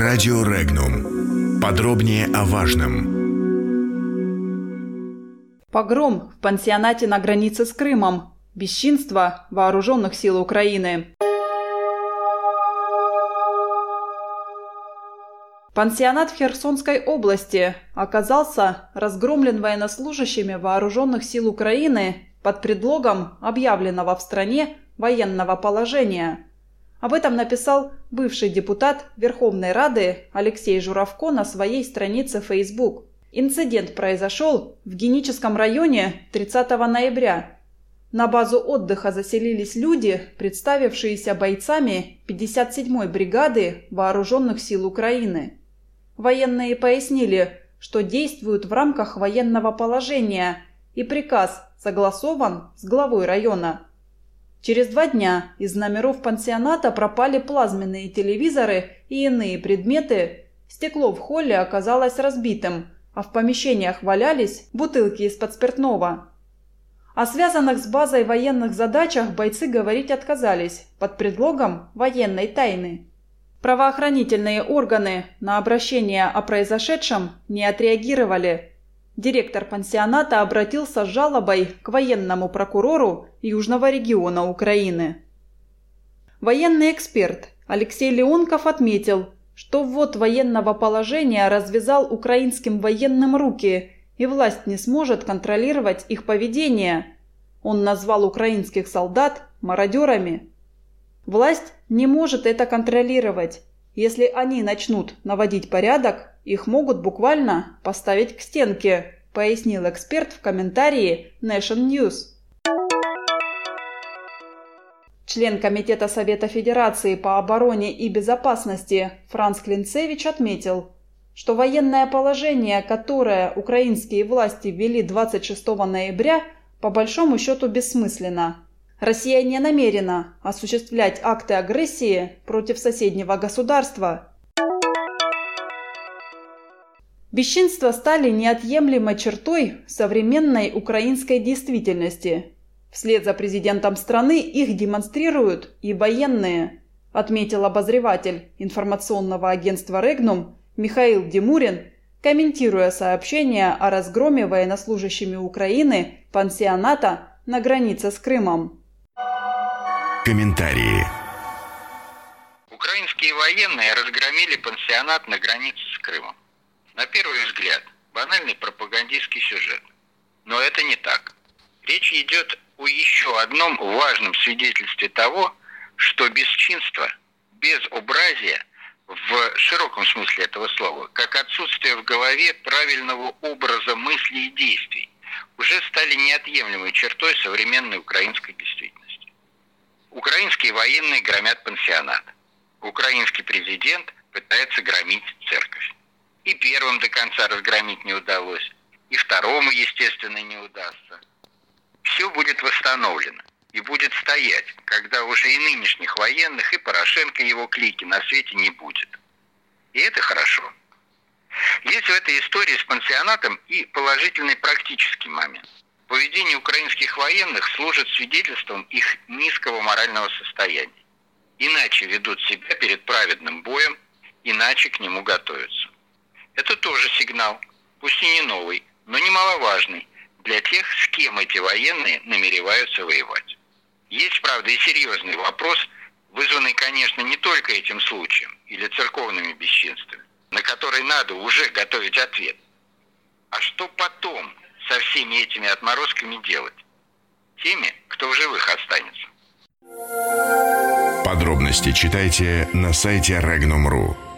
Радио Регнум. Подробнее о важном. Погром в пансионате на границе с Крымом. Бесчинство вооруженных сил Украины. Пансионат в Херсонской области оказался разгромлен военнослужащими вооруженных сил Украины под предлогом объявленного в стране военного положения. Об этом написал бывший депутат Верховной Рады Алексей Журавко на своей странице Facebook. Инцидент произошел в Геническом районе 30 ноября. На базу отдыха заселились люди, представившиеся бойцами 57-й бригады Вооруженных сил Украины. Военные пояснили, что действуют в рамках военного положения, и приказ согласован с главой района. Через два дня из номеров пансионата пропали плазменные телевизоры и иные предметы. Стекло в холле оказалось разбитым, а в помещениях валялись бутылки из-под спиртного. О связанных с базой военных задачах бойцы говорить отказались под предлогом военной тайны. Правоохранительные органы на обращение о произошедшем не отреагировали. Директор пансионата обратился с жалобой к военному прокурору Южного региона Украины. Военный эксперт Алексей Леонков отметил, что ввод военного положения развязал украинским военным руки, и власть не сможет контролировать их поведение. Он назвал украинских солдат мародерами. Власть не может это контролировать. Если они начнут наводить порядок, их могут буквально поставить к стенке, пояснил эксперт в комментарии Nation News. Член Комитета Совета Федерации по обороне и безопасности Франц Клинцевич отметил, что военное положение, которое украинские власти ввели 26 ноября, по большому счету бессмысленно. Россия не намерена осуществлять акты агрессии против соседнего государства. Бесчинства стали неотъемлемой чертой современной украинской действительности. Вслед за президентом страны их демонстрируют и военные, отметил обозреватель информационного агентства «Регнум» Михаил Демурин, комментируя сообщение о разгроме военнослужащими Украины пансионата на границе с Крымом. Комментарии. Украинские военные разгромили пансионат на границе с Крымом. На первый взгляд, банальный пропагандистский сюжет. Но это не так. Речь идет о еще одном важном свидетельстве того, что бесчинство, безобразие в широком смысле этого слова, как отсутствие в голове правильного образа мыслей и действий, уже стали неотъемлемой чертой современной украинской действительности. Украинские военные громят пансионат. Украинский президент пытается громить церковь. И первым до конца разгромить не удалось, и второму, естественно, не удастся. Все будет восстановлено и будет стоять, когда уже и нынешних военных, и Порошенко его клики на свете не будет. И это хорошо. Есть в этой истории с пансионатом и положительный практический момент – Поведение украинских военных служит свидетельством их низкого морального состояния. Иначе ведут себя перед праведным боем, иначе к нему готовятся. Это тоже сигнал, пусть и не новый, но немаловажный для тех, с кем эти военные намереваются воевать. Есть, правда, и серьезный вопрос, вызванный, конечно, не только этим случаем или церковными бесчинствами, на который надо уже готовить ответ. А что потом, со всеми этими отморозками делать? Теми, кто в живых останется. Подробности читайте на сайте Regnum.ru.